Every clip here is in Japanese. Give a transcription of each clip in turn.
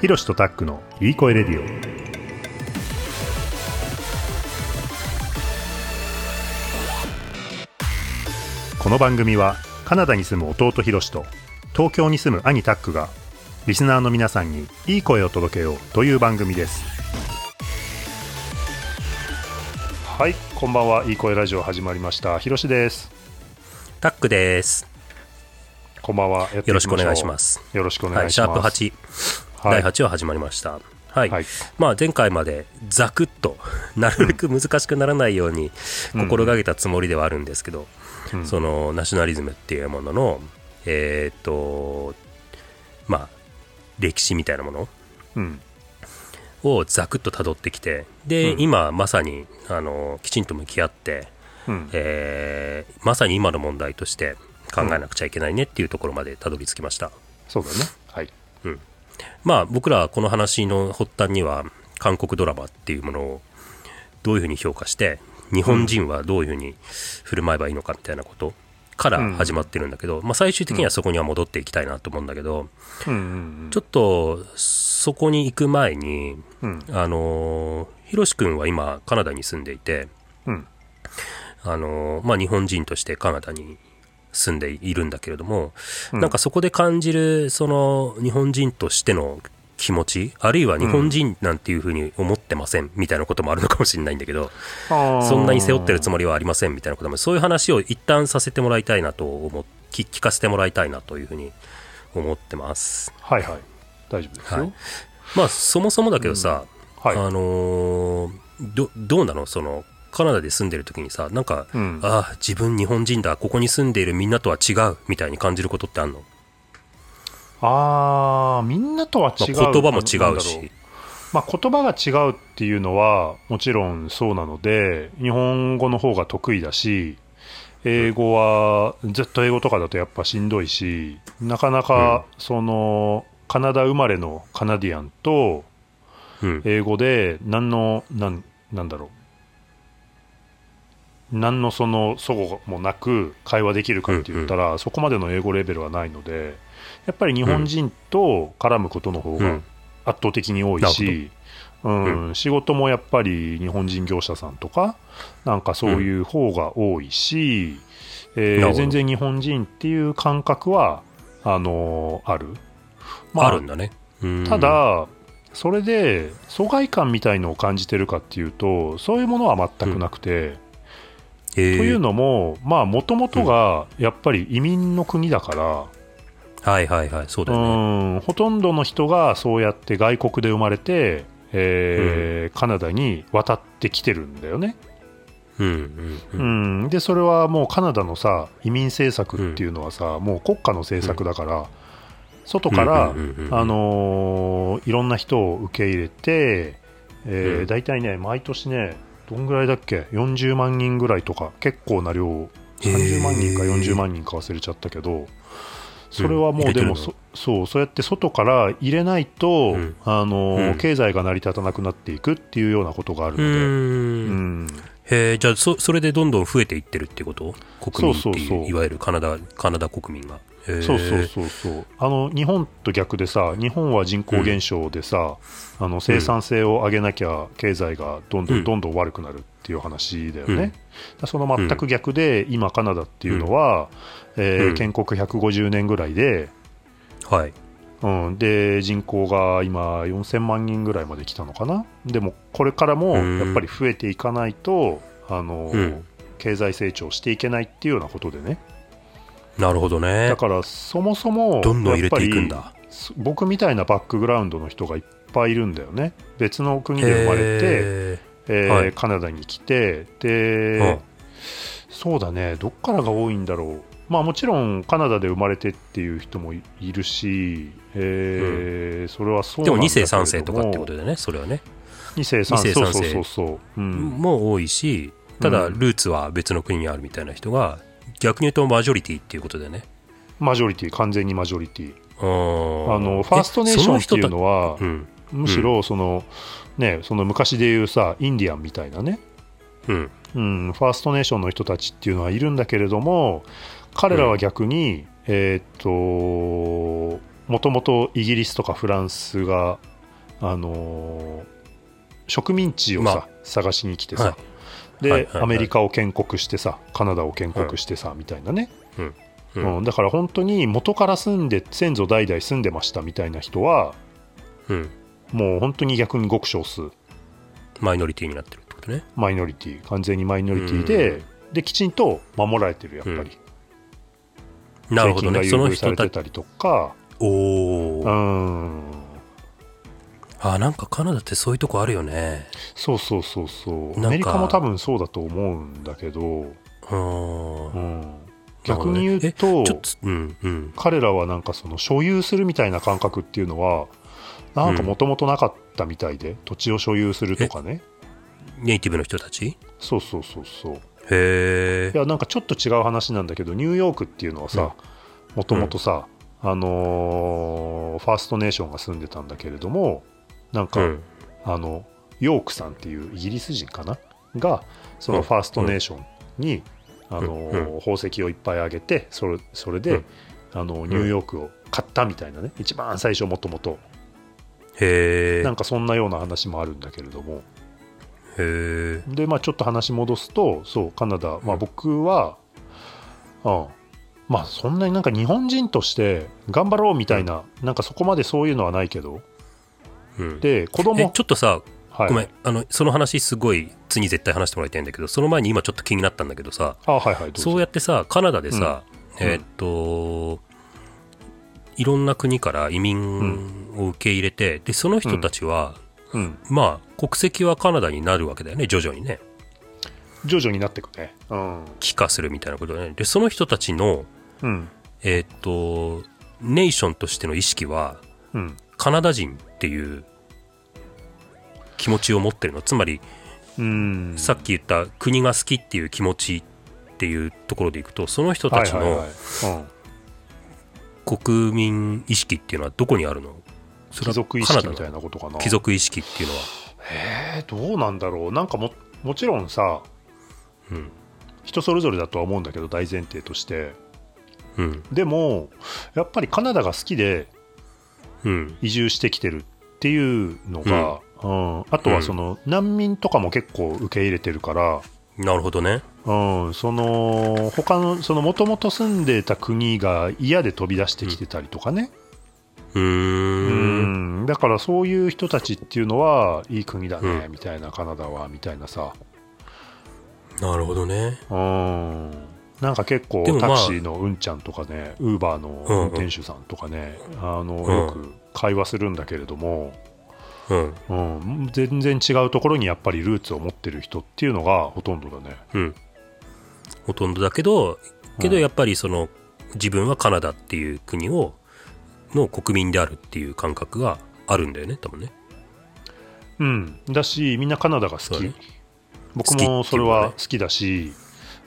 ひろしとタックのいい声レディオ。この番組はカナダに住む弟ひろしと東京に住む兄タックがリスナーの皆さんにいい声を届けようという番組です。はいこんばんはいい声ラジオ始まりました。ひろしです。タックです。こんばんはよろしくお願いします。す。よろしくお願はいい、します、シャープ8、はい。第8話始まりました。はい。はい。まあ、前回までザクッと、なるべく難しくならないように心がけたつもりではあるんですけど、うん。そのナショナリズムっていうものの、えーっと、まあ、歴史みたいなものうん。をザクッと辿ってきて、で、うん。今まさに、あの、きちんと向き合って、うん。えーまさに今の問題として考えなくちゃいけないねっていうところまでたどり着きました。そうだね。はいまあ僕らはこの話の発端には韓国ドラマっていうものをどういうふうに評価して日本人はどういうふうに振る舞えばいいのかみたいなことから始まってるんだけど、まあ最終的にはそこには戻っていきたいなと思うんだけど、ちょっとそこに行く前に、うん。あのー、ひろし君は今カナダに住んでいて、うん。あのーまあ日本人としてカナダに住んでいるんだけれども、うん。なんかそこで感じるその日本人としての気持ちあるいは日本人なんていうふうに思ってませんみたいなこともあるのかもしれないんだけど、あー。そんなに背負ってるつもりはありませんみたいなこともそういう話を一旦させてもらいたいなと思っ聞聞かせてもらいたいなというふうに思ってます。はいはい。大丈夫ですよ、はい。まあそもそもだけどさ、はい。あのーどどうなの？そのカナダで住んでる時にさなんか、うん。ああ自分日本人だここに住んでいるみんなとは違うみたいに感じることってあんの、あーみんなとはまあ違う、言葉も違うし。まあ、言葉が違うっていうのはもちろんそうなので日本語の方が得意だし英語はずっと英語とかだとやっぱしんどいしなかなかそのカナダ生まれのカナディアンとうん。英語で何のなんなんだろう何のその齟齬もなく会話できるかって言ったら、そこまでの英語レベルはないのでやっぱり日本人と絡むことの方がうん。圧倒的に多いし、うん。仕事もやっぱり日本人業者さんとかなんかそういう方が多いし、えーなるほど。全然日本人っていう感覚はあのーある。あるんだね、うん。ただ、それで疎外感みたいのを感じてるかっていうとそういうものは全くなくて、えーというのもまあもともとがやっぱり移民の国だから、はいはいはいそうだね。んほとんどの人がそうやって外国で生まれて、えーカナダに渡ってきてるんだよね、うんうんううんんでそれはもうカナダのさ移民政策っていうのはさ、もう国家の政策だから、外から、うんうんうんうん。あのーいろんな人を受け入れて、えーうん。大体ね毎年ねどんぐらいだっけ？40万人ぐらいとか結構な量30万人かへー40万人か忘れちゃったけど。それはもうでもそそうそうやって外から入れないと、うん。あの経済が成り立たなくなっていくっていうようなことがあるうので、ん。うんへえじゃあそそれでどんどん増えていってるってこと？国民っていうそうそうそう。いわゆるカナダカナダ国民が。そうそうそうそう。あの日本と逆でさ日本は人口減少でさ、あの生産性を上げなきゃ経済がどんどうん。んどんどん悪くなるっていう話だよね、うん。だその全く逆で、今カナダっていうのは、えーうん建国150年ぐらいで、はいうん、で人口が今4000万人ぐらいまで来たのかな？でもこれからもうんやっぱり増えていかないと、あのうん。経済成長していけないっていうようなことでね。なるほどね。だからそもそもどんどん入れていくんだ。僕みたいなバックグラウンドの人がいっぱいいるんだよね。別の国で生まれて、へえーはい。カナダに来てで、うん。そうだね。どっからが多いんだろうまあもちろんカナダで生まれてっていう人もいいるし、えーそれはそうーでも2世なんだけれども。3世とかってことだよねそれはね。2世3世二世三世。そうそうそうそう、うん。もう多いしただうん。ルーツは別の国にあるみたいな人が逆に言うとマジョリティっていうことだよね。マジョリティ完全にマジョリティ。あのファーストネーションっていうのはのうん。むしろその、ねその昔でいうさインディアンみたいなね。うん。うん、ファーストネーションの人たちっていうのはいるんだけれども彼らは逆に、えーっともともとイギリスとかフランスが、あのー植民地をさ、まあ。探しに来てさ、はい。で、はいはいはい。アメリカを建国してさカナダを建国してさ、みたいなね、うん。ううんんだから本当に元から住んで先祖代々住んでましたみたいな人はうん。もう本当に逆にごく少数。マイノリティになってるってことね。マイノリティ。完全にマイノリティで、うん。できちんと守られてるやっぱり、なるほどね。その人たち。とか。おお、うん。あなんかカナダってそういうとこあるよね。そうそうそうそう。アメリカも多分そうだと思うんだけど、うーん。うん、逆に言うとうんうん。彼らはなんかその所有するみたいな感覚っていうのはなんかもともとなかったみたいで、土地を所有するとかね。ネイティブの人たち？そうそうそうそうへえいやなんかちょっと違う話なんだけどニューヨークっていうのはさもともとさ、あのーファーストネーションが住んでたんだけれどもなんか、うん。あのヨークさんっていうイギリス人かな？がそのうん。ファーストネーションに、あのーうん。宝石をいっぱいあげてそれそれで、うん。あのニューヨークを買ったみたいなね一番最初もともと。へえなんかそんなような話もあるんだけれどもでまあちょっと話戻すとそうカナダ、まあ、僕は、うん、まあそんなになんか日本人として頑張ろうみたいな、なんかそこまでそういうのはないけど。うん。で子供えちょっとさはい、ごめん。あのその話すごい次絶対話してもらいたいんだけどその前に今ちょっと気になったんだけどさあはいはいどうぞ。そうやってさカナダでさ、うん。えーっといろんな国から移民を受け入れて、でその人たちは、うん、まあ国籍はカナダになるわけだよね徐々にね。徐々になっていくね。うん、帰化するみたいなことだよね。でその人たちのうん。えーっとネーションとしての意識はうん。カナダ人っていう気持ちを持ってるの。つまりうん、さっき言った国が好きっていう気持ちっていうところでいくとその人たちのはいはいはい。うん。国民意識っていうのはどこにあるの？それは貴族意識みたいなことかな。貴族意識っていうのは、えー、どうなんだろう。なんかももちろんさうん。人それぞれだとは思うんだけど大前提として。うん。でもやっぱりカナダが好きでうん。移住してきてるっていうのが、うん。あとはその難民とかも結構受け入れてるから、なるほどね。うん、その他のそのもともと住んでた国が嫌で飛び出してきてたりとかね、うん。んだからそういう人たちっていうのはいい国だね、うん。みたいなカナダはみたいなさ、なるほどね。うん、なんか結構まあタクシーのうんちゃんとかねウーバーの運転手さんとかね、あのうん。よく会話するんだけれども、うん。うん、全然違うところにやっぱりルーツを持ってる人っていうのがほとんどだね。うん。ほとんどだけどけどうん。やっぱりその自分はカナダっていう国をの国民であるっていう感覚があるんだよね多分ね。うん、だしみんなカナダが好き、ね。僕もそれは好きだし、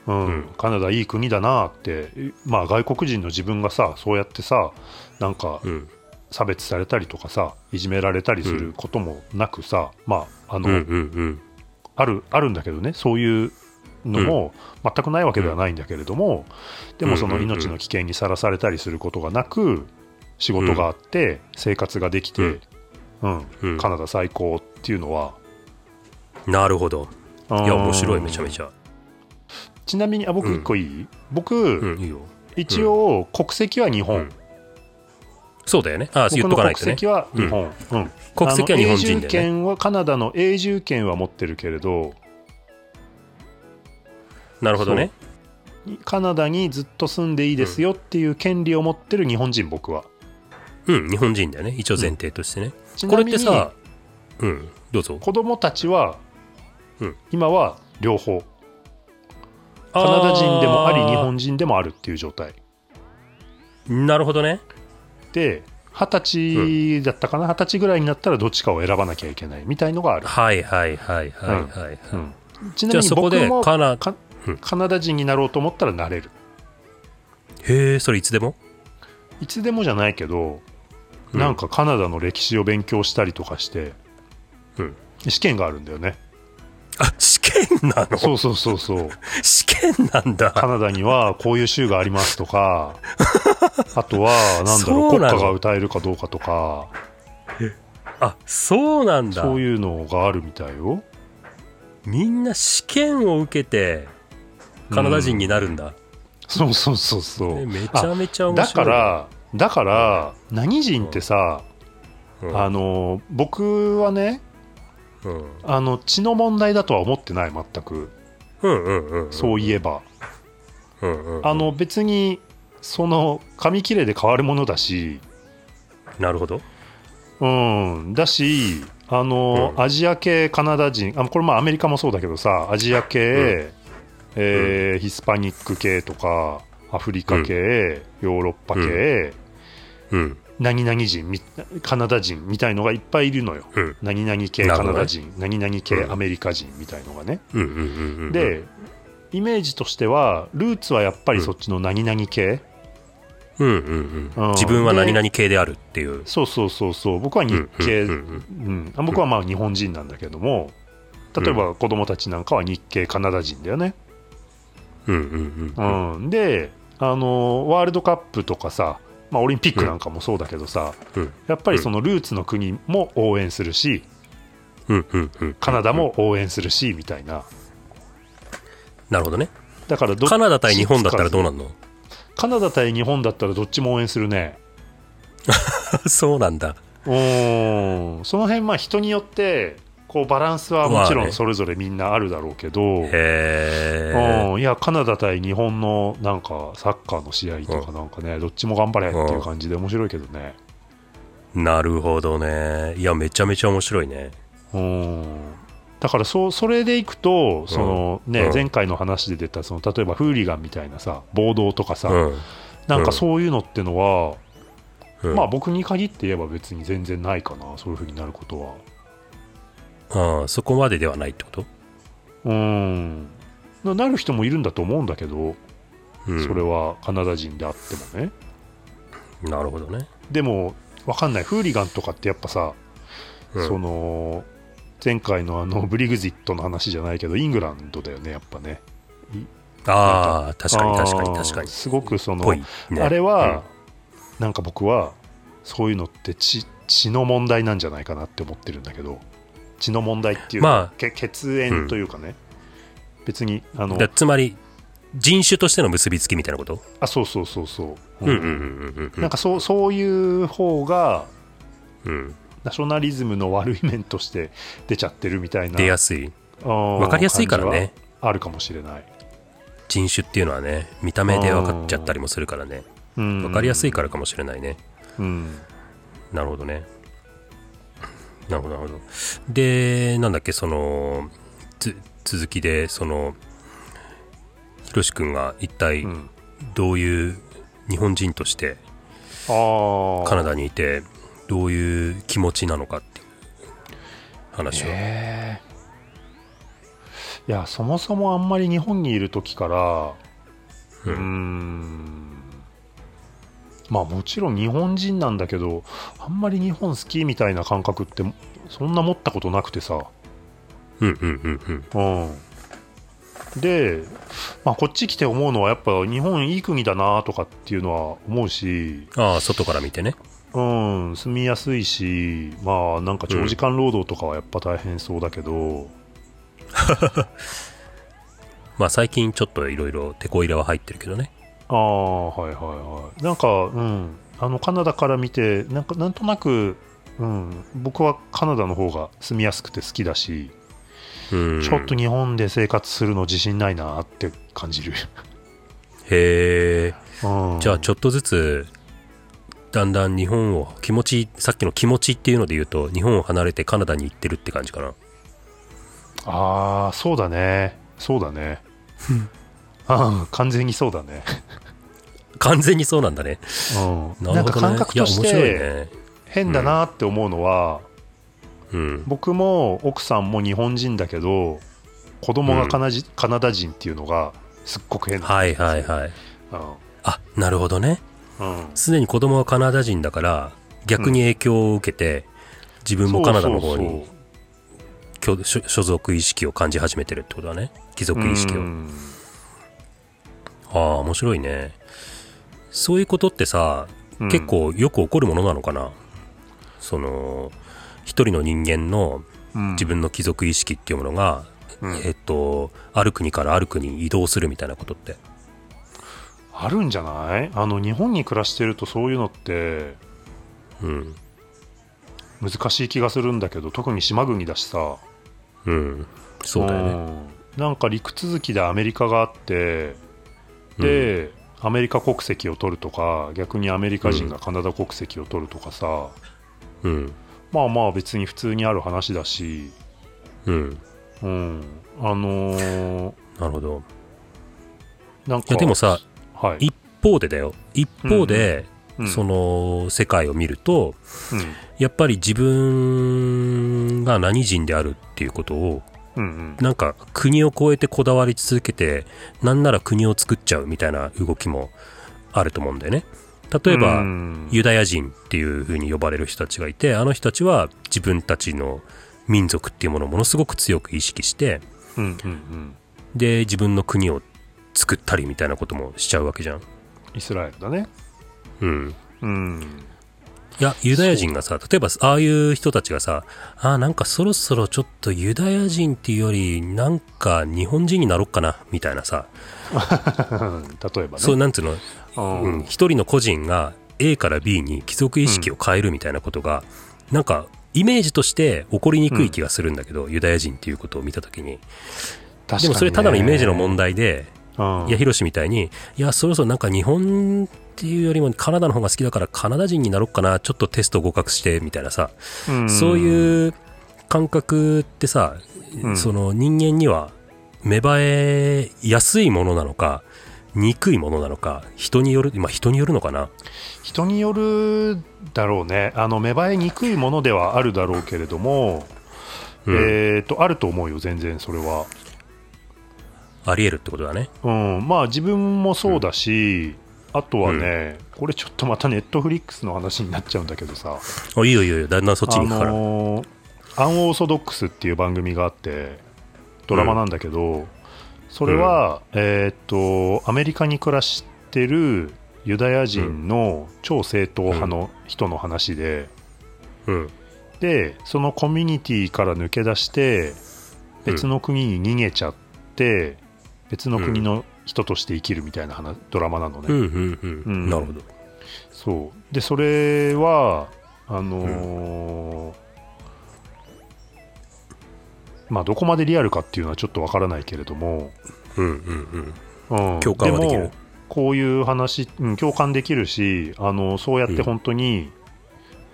うん。うん。カナダいい国だなって、まあ、外国人の自分がさそうやってさなんかうん。差別されたりとかさいじめられたりすることもなくさ、まああの、うんうんうん。あるあるんだけどねそういうのも全くないわけではないんだけれども、でもその命の危険にさらされたりすることがなく仕事があって生活ができて、うん。うん。カナダ最高っていうのは。なるほど。いや面白いめちゃめゃちゃ。ちなみにあ僕うん。一個いい、僕、一応国籍は日本、うん。そうだよね。ああ言っとかないとね。国籍は日本、うん。国籍は日本人永住権はカナダの永住権は持ってるけれど。なるほどね。カナダにずっと住んでいいですよっていう権利を持ってる日本人僕はうん日本人だよね。一応前提としてね、ちこれってさうんどうぞ。子供たちは、うん。今は両方。カナダ人でもあり日本人でもあるっていう状態。なるほどね。で二十歳だったかな？二十歳ぐらいになったらどっちかを選ばなきゃいけない。みたいのがある、はいはいはいはいはい、うん。ちなみに僕もカナかうん。カナダ人になろうと思ったらなれる。へえそれいつでも？いつでもじゃないけど、うん。なんかカナダの歴史を勉強したりとかして、うん。試験があるんだよね。あ試験なの？そうそうそうそう。試験なんだ。カナダにはこういう州がありますとか あとはなんだろう国歌が歌えるかどうかとか。あそうなんだ。そういうのがあるみたいよ。みんな試験を受けてカナダ人になるんだ、そうそうそうそう。えめちゃめちゃ面だ白い。からだから何人ってさ、うん。あの僕はねうん。あの血の問題だとは思ってない全く。うんうんうんそういえば、うんうんうん。あの別にその紙切れで変わるものだし。なるほど。うん。だしあの、うん。アジア系カナダ人あこれまあアメリカもそうだけどさアジア系、えーヒスパニック系とかアフリカ系、ヨーロッパ系、うん何々人みカナダ人みたいのがいっぱいいるのよ。うん。何々系カナダ人、何々系うんアメリカ人みたいのがね、でイメージとしてはルーツはやっぱりそっちの何々系、うんうんううん。ん自分は何々系であるっていう。そうそうそうそう。僕は日系、僕はまあ日本人なんだけども例えば子供たちなんかは日系カナダ人だよね、うん。であのワールドカップとかさ、まあ、オリンピックなんかもそうだけどさ、うん。やっぱりそのルーツの国も応援するしうんうんうんカナダも応援するしみたいな。なるほどね。だからカナダ対日本だったらどうなんの？カナダ対日本だったらどっちも応援するね。そうなんだ。うん。その辺まあ人によってこうバランスはもちろまあね。んそれぞれみんなあるだろうけど、へえうんいやカナダ対日本のなんかサッカーの試合とかなんかね、どっちも頑張れっていう感じで面白いけどね、なるほどね。いやめちゃめちゃ面白いね。うん、だからそそれでいくとその、ねうん。前回の話で出たその例えばフーリガンみたいなさ暴動とかさ、うん。なんかそういうのってのは、うん。まあ僕に限って言えば別に全然ないかなそういう風になることはああそこまでではないってこと？うん。ななる人もいるんだと思うんだけど、うん。それはカナダ人であってもね。なるほどね。でもわかんない。フーリガンとかってやっぱさ、うん。その前回のあのブリグジットの話じゃないけどイングランドだよねやっぱね。ああ確かに確かに確かに。すごくその、ね。あれは、なんか僕はそういうのって血血の問題なんじゃないかなって思ってるんだけど血の問題っていうか、まあけ血縁というかね、別にあのだつまり人種としての結びつきみたいなこと？あそうそうそうそう、うんうんうんうんうん。なんかそうそういう方がうん。ナショナリズムの悪い面として出ちゃってるみたいな。出やすい。わ分かりやすいからね。あるかもしれない、人種っていうのはね見た目で分かっちゃったりもするからね。うん、分かりやすいからかもしれないね。うん。なるほどねなるほどなるほど。でなんだっけそのつ続きでそのひろし君が一体うん。どういう日本人としてカナダにいてどういう気持ちなのかっていう話を、えー。いやそもそもあんまり日本にいる時からうーんまあもちろん日本人なんだけどあんまり日本好きみたいな感覚ってそんな持ったことなくてさ。うんうんうんうん。うん。で、まあ、こっち来て思うのはやっぱ日本いい国だなとかっていうのは思うしああ外から見てね。うん住みやすいしまあなんか長時間労働とかはやっぱ大変そうだけど、まあ最近ちょっといろいろ手こ入れは入ってるけどねああはいはいはい。なんかうん。あのカナダから見てなんかなんとなく、うん、僕はカナダの方が住みやすくて好きだし、うん。ちょっと日本で生活するの自信ないなって感じる、へえうん、じゃあちょっとずつだんだん日本を気持ちさっきの気持ちっていうので言うと日本を離れてカナダに行ってるって感じかな。ああそうだね。そうだね ああ完全にそうだね、完全にそうなんだね。うん、なね。んか感覚としてね。変だなって思うのは、うん。僕も奥さんも日本人だけど子供がカナジ、カナダ人っていうのがすっごく変なんはいですよ。はいはいあなるほどね。うん。うんすでに子供はカナダ人だから逆に影響を受けて自分もカナダの方に所所属意識を感じ始めてるってことだね。貴族意識を、うんああ面白いね。そういうことってさ、うん。結構よく起こるものなのかな？その一人の人間のうん。自分の貴族意識っていうものが、うん。えっとある国からある国に移動するみたいなことって。あるんじゃない？あの日本に暮らしてるとそういうのってうん。難しい気がするんだけど特に島国だしさ。うん。そうだよね。うん。なんか陸続きでアメリカがあってで、アメリカ国籍を取るとか逆にアメリカ人がカナダ国籍を取るとかさ、うん。まあまあ別に普通にある話だし、うん。うん、あのーなるほど。なんかでもさはい、一方でだよ。一方で、うん。その世界を見るとうん。やっぱり自分が何人であるっていうことをうんうん。なんか国を越えてこだわり続けてなんなら国を作っちゃうみたいな動きもあると思うんだよね。例えば、うん。ユダヤ人っていう風に呼ばれる人たちがいてあの人たちは自分たちの民族っていうものをものすごく強く意識してうんうんうん。で自分の国を作ったりみたいなこともしちゃうわけじゃん。イスラエルだね。うん。うんいやユダヤ人がさ例えばああいう人たちがさあーなんかそろそろちょっとユダヤ人っていうよりなんか日本人になろっかなみたいなさ、例えばね。そうなんつうの？うんうん、一人の個人が A から B に貴族意識を変えるみたいなことが、なんかイメージとして起こりにくい気がするんだけど、ユダヤ人っていうことを見た時に。確かにね。でもそれただのイメージの問題で、うん。いやヒロシみたいにいやそろそろなんか日本っていうよりもカナダの方が好きだからカナダ人になろうかな。ちょっとテスト合格してみたいなさ、うん。そういう感覚ってさ、うん。その人間には芽生えやすいものなのか憎いものなのか人によるまあ人によるのかな。人によるだろうね。あの芽生えにくいものではあるだろうけれども、うん。えー、とあると思うよ全然それは、ありえるってことだね。うん、まあ自分もそうだし、あとはね、これちょっとまたネットフリックスの話になっちゃうんだけどさ。あいいよいいよ。だんだんそっちあに行くから、のーアンオーソドックスっていう番組があってドラマなんだけど、それは、えーっとアメリカに暮らしてるユダヤ人の超正統派の人の話で、うん。でそのコミュニティから抜け出して別の国に逃げちゃって、別の国の人として生きるみたいな話ドラマなのね、うんうんうん、うん。なるほど。そう。でそれはあのーまあどこまでリアルかっていうのはちょっとわからないけれども、うんうんうん。うん、共感はできる。もこういう話、うん、共感できるしあのそうやって本当に、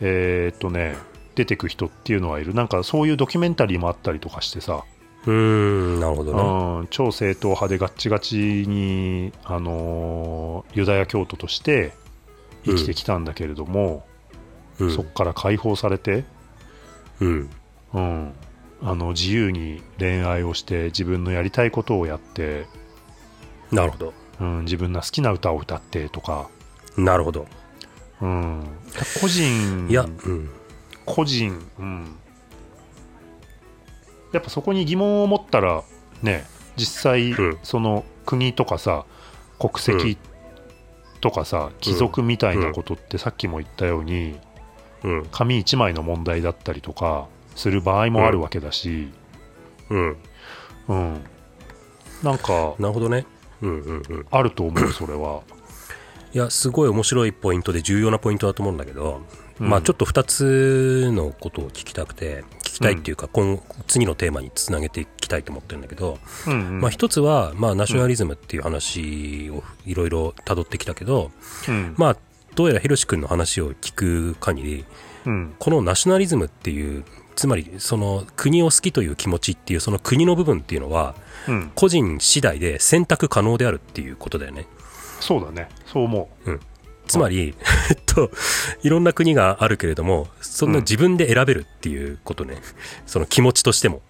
えーっとね出てく人っていうのはいる。なんかそういうドキュメンタリーもあったりとかしてさ、うーんなるほどね。うん、超正統派でガッチガチに、あのーユダヤ教徒として生きてきたんだけれども、うん。そこから解放されて、うん。うん、あの自由に恋愛をして自分のやりたいことをやって、なるほど。うん、自分の好きな歌を歌ってとか、なるほど。うん、個人いやうん。個人、うん、やっぱそこに疑問を持ったらね実際、うん。その国とかさ国籍とかさ、貴族みたいなことってさっきも言ったように、うん。紙一枚の問題だったりとかする場合もあるわけだし、うん。うん。なんかなるほどね。うんうんうん。あると思うそれは。いやすごい面白いポイントで重要なポイントだと思うんだけど、うん。まあちょっと2つのことを聞きたくて聞きたいっていうか、今次のテーマにつなげていきたいと思ってるんだけど、うんうん。まあ、一つは、まあ、ナショナリズムっていう話をいろいろ辿ってきたけど、うん。まあ、どうやらヒロシ君の話を聞く限りうん。このナショナリズムっていうつまりその国を好きという気持ちっていうその国の部分っていうのはうん。個人次第で選択可能であるっていうことだよね。そうだね。そう思つまり、えっと、いろんな国があるけれどもそんな自分で選べるっていうことね、その気持ちとしても、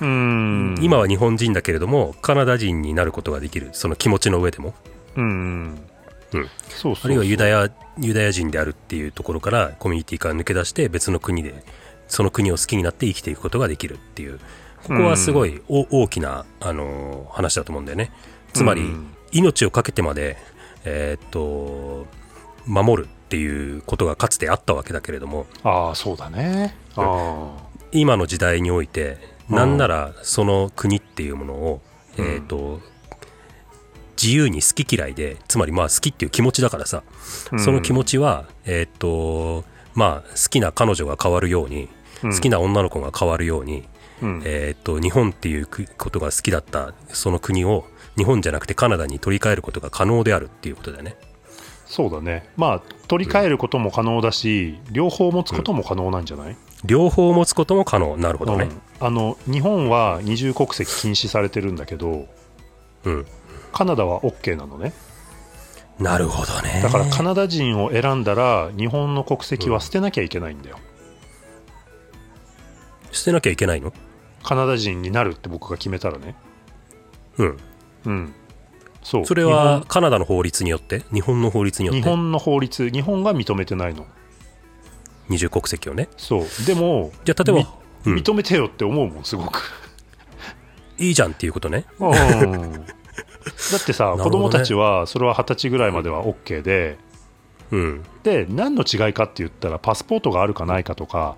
ううん。今は日本人だけれどもカナダ人になることができる。その気持ちの上でも。うん。うん。そうあるいはユダヤユダヤ人であるっていうところからコミュニティから抜け出して別の国でその国を好きになって生きていくことができるっていう。ここはすごいお大きな、あの話だと思うんだよね。つまり、うん。命を懸けてまで、えーっと守るっていうことがかつてあったわけだけれどもああそうだね。あ今の時代においてうん。なんならその国っていうものを、うん。えーっと自由に好き嫌いでつまりまあ好きっていう気持ちだからさ、あその気持ちはえーっとまあ好きな彼女が変わるように、好好きな女の子が変わるように、うん。えーっと日本っていうくことが好きだったその国を日本じゃなくてカナダに取り替えることが可能であるっていうことだよね。そうだね。まあ取り替えることも可能だし、両方持つことも可能なんじゃない、両方持つことも可能。なるほどね。うん。あの日本は二重国籍禁止されてるんだけどうん、カナダは OK なのね。なるほどね。だからカナダ人を選んだら日本の国籍は捨てなきゃいけないんだよ、捨てなきゃいけないの？カナダ人になるって僕が決めたらね。うん。うん。そう。それはカナダの法律によって？日本の法律によって？日本の法律日本が認めてないの。二重国籍をね。そう。でもじゃあ例えば、うん。認めてよって思うもんすごく。いいじゃんっていうことね。うん。だってさ、ね。子供たちはそれは二十歳ぐらいまでは OK で、うん。で何の違いかって言ったらパスポートがあるかないかとか、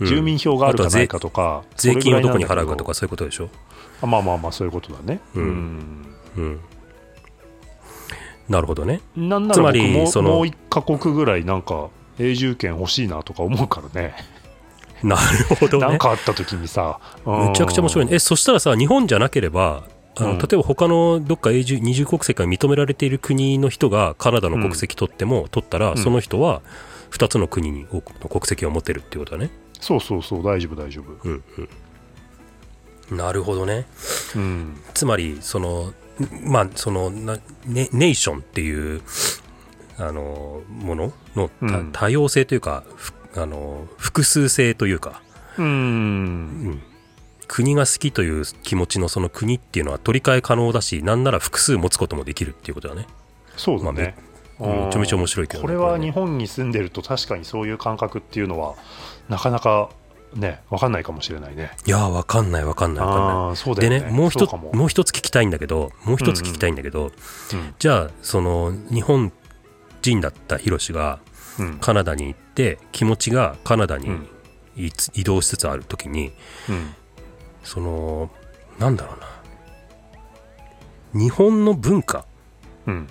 うん。住民票があるかないかとか、税金をどこに払うかとかそういうことでしょ？あまあまあまあそういうことだね、ううんんうん。なるほどね。なんなつまりら僕もそのもう一カ国ぐらいなんか永住権欲しいなとか思うからね なるほどね。なんかあった時にさめちゃくちゃ面白いね。え、そしたらさ、日本じゃなければ、あのうん例えば他のどっか永住二重国籍が認められている国の人がカナダの国籍取っても、取ったら、んその人は2つの国にの国籍を持てるっていうことだね。そうそうそう大丈夫大丈夫うんうん。なるほどね。うん。つまりそのまあそのなネネーションっていうあのもののたうん。多様性というか、ふあの複数性というか、ううん。ん国が好きという気持ちのその国っていうのは取り替え可能だしなんなら複数持つこともできるっていうことだね。そうだね、まめちゃめちゃ面白いけどねこれは日本に住んでると確かにそういう感覚っていうのはなかなかね分かんないかもしれないね。いやーわかんないわかんないわかんない。そうだよね。でねもう一つも。もう一つ聞きたいんだけどもう一つ聞きたいんだけど、うんじゃあその日本人だったヒロシがうん。カナダに行って気持ちがカナダに移動しつつある時にうん。そのなんだろうな。日本の文化。うん。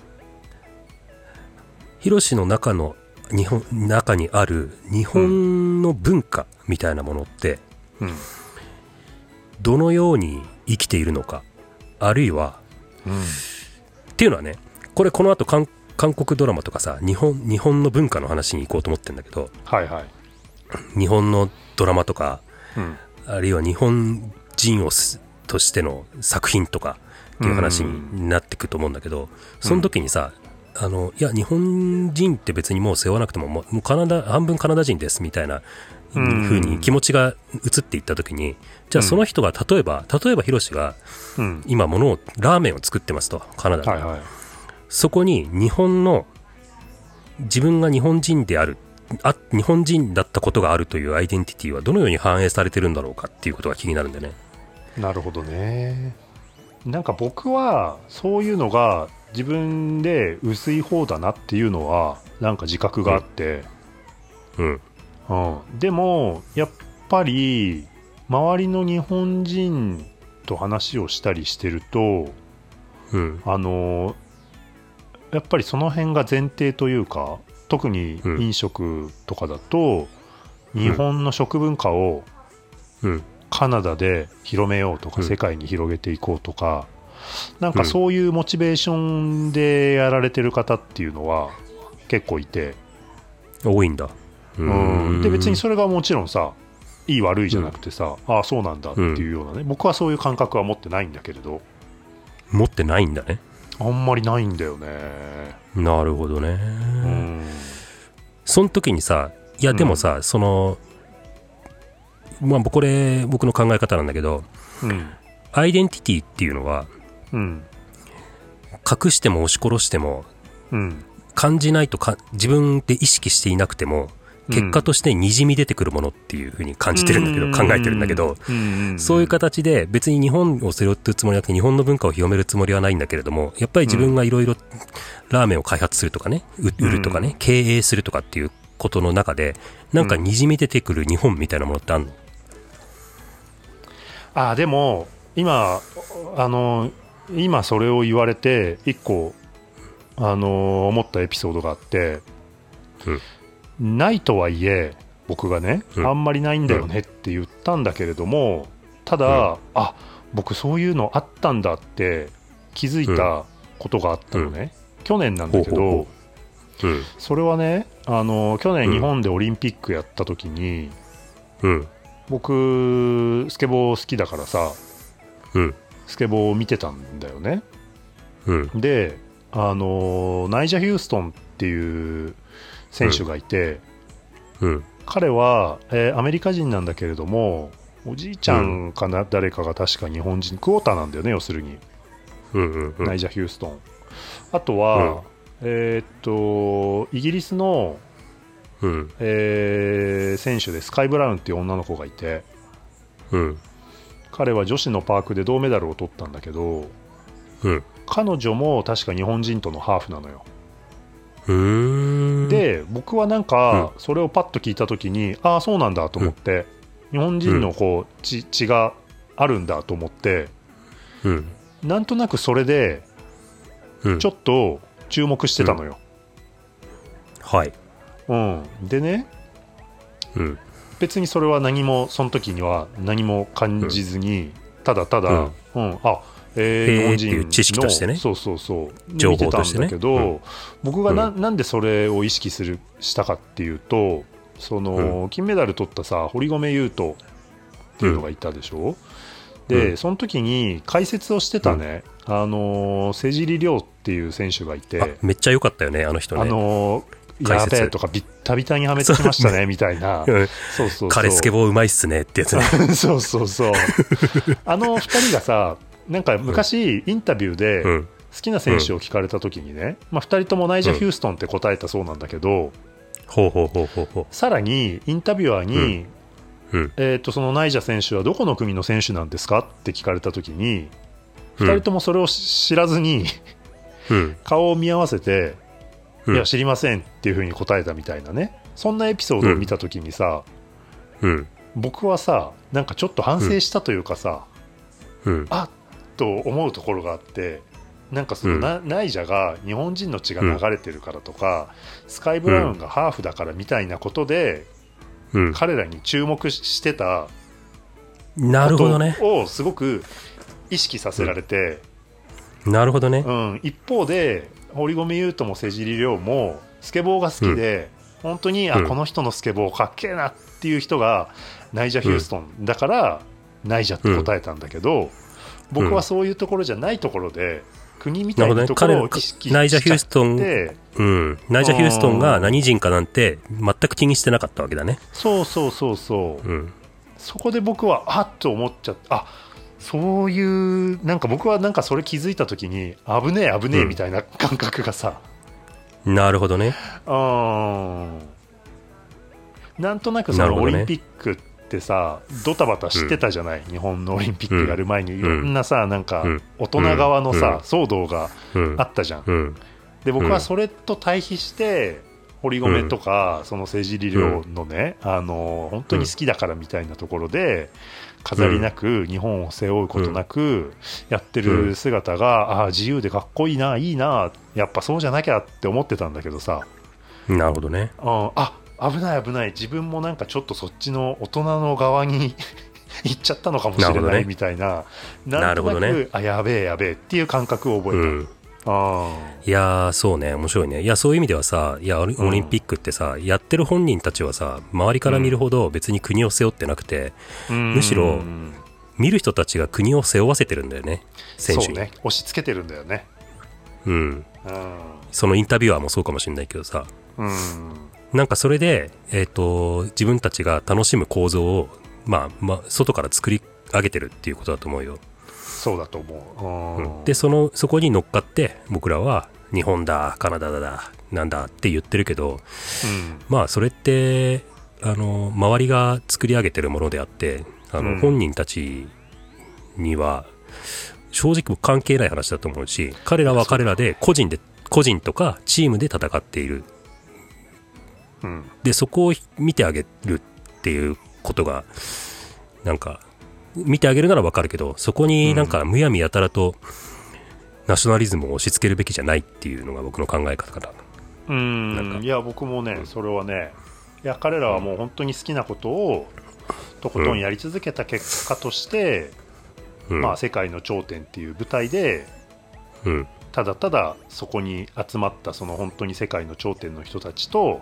ヒロシの中の日本中にある日本の文化みたいなものってうん。どのように生きているのかあるいはうん。っていうのはねこれこの後韓韓国ドラマとかさ日本日本の文化の話に行こうと思ってるんだけどはいはい。日本のドラマとかうん。あるいは日本人をすとしての作品とかっていう話になってくると思うんだけど、その時にさ、あの、いや、日本人って別にもう背負わなくても、もうカナダ、半分カナダ人ですみたいなうん。風に気持ちが移っていった時に、じゃあその人が例えば、例えばヒロシがうん。今ものを、ラーメンを作ってますと、カナダで。はいはい。そこに日本の、自分が日本人である、あ日本人だったことがあるというアイデンティティはどのように反映されてるんだろうかっていうことが気になるんでね。なるほどね。なんか僕はそういうのが自分で薄い方だなっていうのはなんか自覚があって、うん。うんでもやっぱり周りの日本人と話をしたりしてるとうん。あのやっぱりその辺が前提というか特にうん飲食とかだと、日本の食文化をうん。カナダで広めようとか、うん世界に広げていこうとかなんかそういうモチベーションでやられてる方っていうのは結構いて、多いんだ。ううん。で別にそれがもちろんさいい悪いじゃなくてさ、ああそうなんだっていうようなね、僕はそういう感覚は持ってないんだけれど。持ってないんだね。あんまりないんだよね。なるほどね。うん。その時にさ、いやでもさ、その、まあこれ僕の考え方なんだけど、うん。アイデンティティっていうのは、うん。隠しても押し殺しても、うん。感じないとか自分で意識していなくても結果としてにじみ出てくるものっていうふうに感じてるんだけど、うん。考えてるんだけど、うん。そういう形で別に日本を背負ってるつもりなくて日本の文化を広めるつもりはないんだけれども、やっぱり自分がいろいろラーメンを開発するとかね、う売るとかね、経営するとかっていうことの中で、なんかにじみ出てくる日本みたいなものってあるの？あでも今あの今それを言われて一個あの思ったエピソードがあって、ないとはいえ僕がね、うん。あんまりないんだよねって言ったんだけれどもただ、あ僕そういうのあったんだって気づいたことがあったのね、去年なんだけど。それはねあの去年うん日本でオリンピックやった時に、うん。僕スケボー好きだからさうん。スケボーを見てたんだよねうん。であのナイジャ・ヒューストンっていう選手がいて、うん。彼は、えーアメリカ人なんだけれどもおじいちゃんかな、誰かが確か日本人クォーターなんだよね要するに、うん。うん。うんナイジャ・ヒューストンあとは、えーっとイギリスの、うん。えー選手でスカイ・ブラウンっていう女の子がいてうん。彼は女子のパークで銅メダルを取ったんだけどうん。彼女も確か日本人とのハーフなのよで僕はなんかそれをパッと聞いた時に、ああそうなんだと思って、日本人のこう血血があるんだと思ってうん。なんとなくそれでうん。ちょっと注目してたのよ、はい。うんでねうん。別にそれは何もその時には何も感じずに、ただただ、ううん。んあえー日本人の知識としてね。そうそうそう情報としてね見てたんだけど、うん僕がな,、ん、なんでそれを意識するしたかっていうとその、金メダル取ったさ堀米雄斗っていうのがいたでしょ、で、うん。その時に解説をしてたね、あのー瀬尻亮っていう選手がいて、あ、めっちゃ良かったよね、あの人ね。あのーやべえとかビッタビタにはめてきましたねみたいなうんそうそうそう彼スケボーうまいっすねってやつね。そうそうそうあの2人がさなんか昔インタビューでうん。好きな選手を聞かれた時にね、まあ、2人ともナイジャ・ヒューストンって答えたそうなんだけど、ほうほうほうほうほさらにインタビュアーに、う。うん。えー、とそのナイジャ選手はどこの国の選手なんですかって聞かれた時にうん2人ともそれを知らずにうん。顔を見合わせて、うんいや知りませんっていうふうに答えたみたいなねそんなエピソードを見た時にさ、うん。僕はさなんかちょっと反省したというかさ、うん。あっと思うところがあってなんかそのうんナ,、ナイジャが日本人の血が流れてるからとか、スカイ・ブラウンがハーフだからみたいなことで、うん。彼らに注目してたなるほどね。をすごく意識させられて、なるほどねう。ん一方で堀米雄斗も瀬尻亮もスケボーが好きで、本当にあ、うん。この人のスケボーかっけえなっていう人がナイジャ・ヒューストンだから、ナイジャって答えたんだけど、僕はそういうところじゃないところで国みたいなところを意識しナイジャヒューストンってうん。ナイジャ・ヒューストンが何人かなんて全く気にしてなかったわけだね。そうそうそうそう、うん。そこで僕はあっと思っちゃったあそういうなんか僕はなんかそれ気づいた時に危ねえ危ねえみたいな感覚がさ、なるほどね。うんなんとなくそのオリンピックってさ、ドタバタしてたじゃない、日本のオリンピックやる前に。いろんなさ、なんかうん。大人側のさ、うん。騒動がうん。あ。ったじゃん。うん。で僕はそれと対比して、堀米とか、その政治理量のね、あの本当に好きだからみたいなところで、飾りなく、日本を背負うことなくやってる姿が、ああ、自由でかっこいいな、いいな、やっぱそうじゃなきゃって思ってたんだけどさ、なるほどね。うん。あ危ない危ない、自分もなんかちょっとそっちの大人の側に 行っちゃったのかもしれないみたいな、ななんとなく、るほどね。あやべえやべえっていう感覚を覚えた。うん。あいやー、そうね、面白いね。いや、そういう意味ではさ、いや、オリンピックってさ、やってる本人たちはさ、周りから見るほど別に国を背負ってなくて、ーむしろうん見る人たちが国を背負わせてるんだよね、選手に。そうね、押し付けてるんだよね。うん。うそのインタビュアーもそうかもしれないけどさ、ん、うんなんかそれで、えっ、と、自分たちが楽しむ構造を、まあ、まあ、外から作り上げてるっていうことだと思うよ。そうだと思う。うん。で、その、そこに乗っかって、僕らは、日本だ、カナダだ、なんだって言ってるけど、うん。まあそれってあの周りが作り上げてるものであってあの、うん。本人たちには正直関係ない話だと思うし彼らは彼らで個人で個人とかチームで戦っている。うん。でそこを見てあげるっていうことがなんか見てあげるならわかるけどそこになんかむやみやたらとナショナリズムを押し付けるべきじゃないっていうのが僕の考え方かなうん。なんか。いや僕もねそれはねいや彼らはもう本当に好きなことをとことんやり続けた結果として、うん、まあ、世界の頂点っていう舞台でうん。ただただそこに集まったその本当に世界の頂点の人たちと、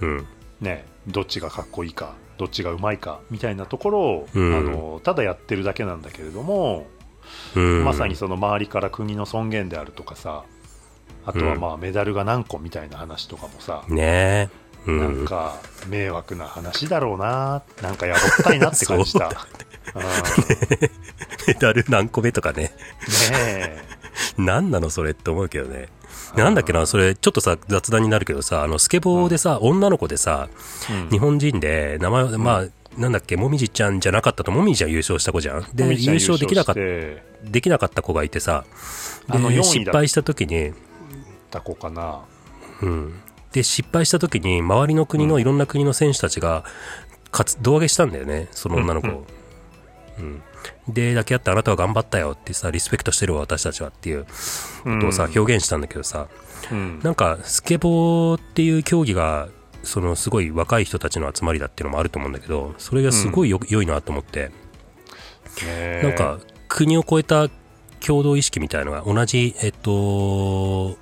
うん。ね、どっちがかっこいいかどっちがうまいかみたいなところを、うん。あのただやってるだけなんだけれども、うん。まさにその周りから国の尊厳であるとかさあとはまあメダルが何個みたいな話とかもさ、ねえ、うなんん、か迷惑な話だろうななんかやぼったいなって感じた。そううん。メダル何個目とかね。ねえ。何なのそれって思うけどねなんだっけなそれちょっとさ雑談になるけどさあのスケボーでさ、女の子でさうん。日本人で名前まあなんだっけもみじちゃんじゃなかったともみじちゃん優勝した子じゃん？で優勝できなかったできなかった子がいてさあので4位だ。失敗した時にた子かな。うん、で失敗した時に周りの国のいろんな国の選手たちがかつ胴上げしたんだよねその女の子を、うんで抱き合ってあなたは頑張ったよってさリスペクトしてるわ私たちはっていうことをさ、うん。表現したんだけどさうん。なんかスケボーっていう競技がそのすごい若い人たちの集まりだっていうのもあると思うんだけどそれがすごいよ、良いなと思って。なんか国を超えた共同意識みたいのが同じえっと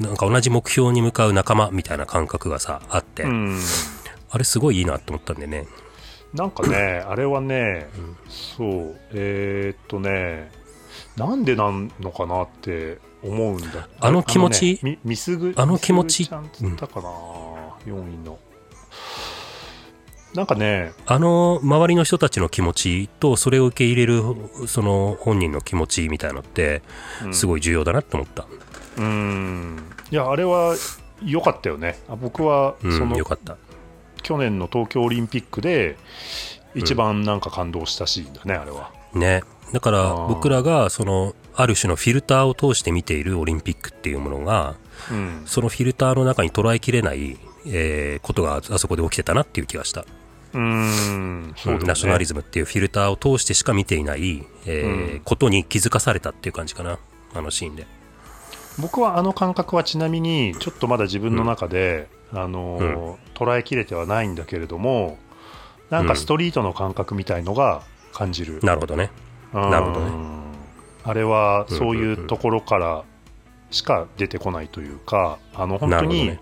なんか同じ目標に向かう仲間みたいな感覚がさあって、うん。あれすごいいいなと思ったんでねなんかね、あれはね、そう、えーっとね、なんでなんのかなって思うんだ。あの気持ち？あのねみみすぐあの気持ち？ちゃんつったかな、4位の。なんかね、あの周りの人たちの気持ちとそれを受け入れるその本人の気持ちみたいのってうん。すごい重要だなって思った、うん、いや、あれは良かったよね。あ僕はうんその、よかった去年の東京オリンピックで、一番なんか感動したシーンだね、あれは。ね。だから僕らがそのある種のフィルターを通して見ているオリンピックっていうものがうん、そのフィルターの中に捉えきれない、えーことがあそこで起きてたなっていう気がした、うん、そうだね。ナショナリズムっていうフィルターを通してしか見ていない、えーうん。ことに気づかされたっていう感じかなあのシーンで。僕はあの感覚はちなみにちょっとまだ自分の中で、あのー捉えきれてはないんだけれどもなんかストリートの感覚みたいのが感じる、なるほどね。うんなるほどね。あれはそういうところからしか出てこないというかあの本当に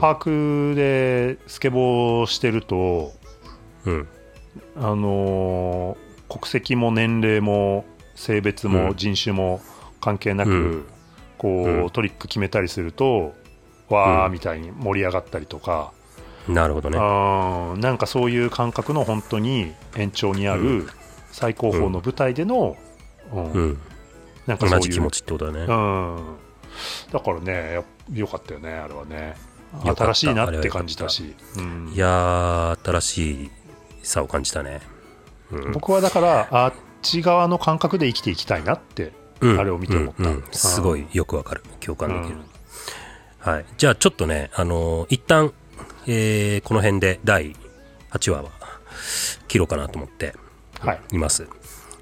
パークでスケボーしてると、うん。あのー国籍も年齢も性別もうん。人種も関係なく、うん。こう、うん。トリック決めたりするとわーうんみたいに盛り上がったりとか、なるほどね。なんかそういう感覚の本当に延長にあうる最高峰の舞台での、うん。うん。なんかそういう同じ気持ちってことだね。うん、だからねやよかったよねあれはね。新しいなって感じたし、うん。いやー新しいさを感じたね。うん。僕はだからあっち側の感覚で生きていきたいなって、うん。あれを見て思った、うん。うん。すごいよくわかる。共感できる、うんはい、じゃあちょっとね、あのー一旦、えーこの辺で第8話は切ろうかなと思ってはい。います。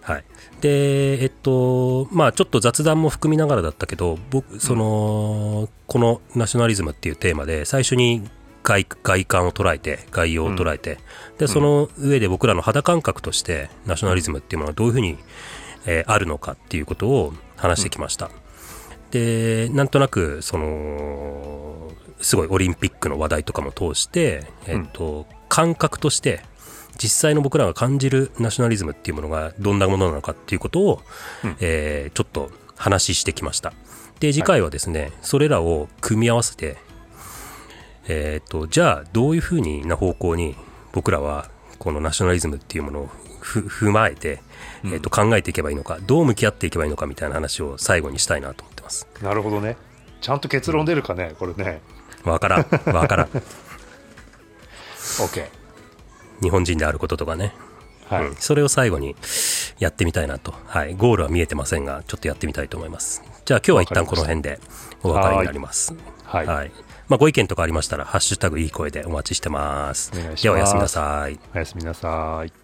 はい、で、えっと、まあちょっと雑談も含みながらだったけど、僕、その、このナショナリズムっていうテーマで、最初に外外観を捉えて、概要を捉えて、で、その上で僕らの肌感覚として、ナショナリズムっていうものはどういうふうに、えーあるのかっていうことを話してきました。で、なんとなく、その、すごいオリンピックの話題とかも通して、えっと、感覚として、実際の僕らが感じるナショナリズムっていうものがどんなものなのかっていうことを、うん。えーちょっと話してきました。で、次回はですね、それらを組み合わせて、えっと、じゃあどういうふうにな方向に僕らはこのナショナリズムっていうものをふ踏まえて、えっと考えていけばいいのか、どう向き合っていけばいいのかみたいな話を最後にしたいなとます。なるほどねちゃんと結論出るかね、これね。わからん。わからん。OK。日本人であることとかね。はい。うんそれを最後にやってみたいなと。はい。ゴールは見えてませんが、ちょっとやってみたいと思います。じゃあ今日は一旦この辺でお別れになります。はい。はい。まあ、ご意見とかありましたら、ハッシュタグいい声でお待ちしてます。お願いしますでは、おやすみなさい。おやすみなさい。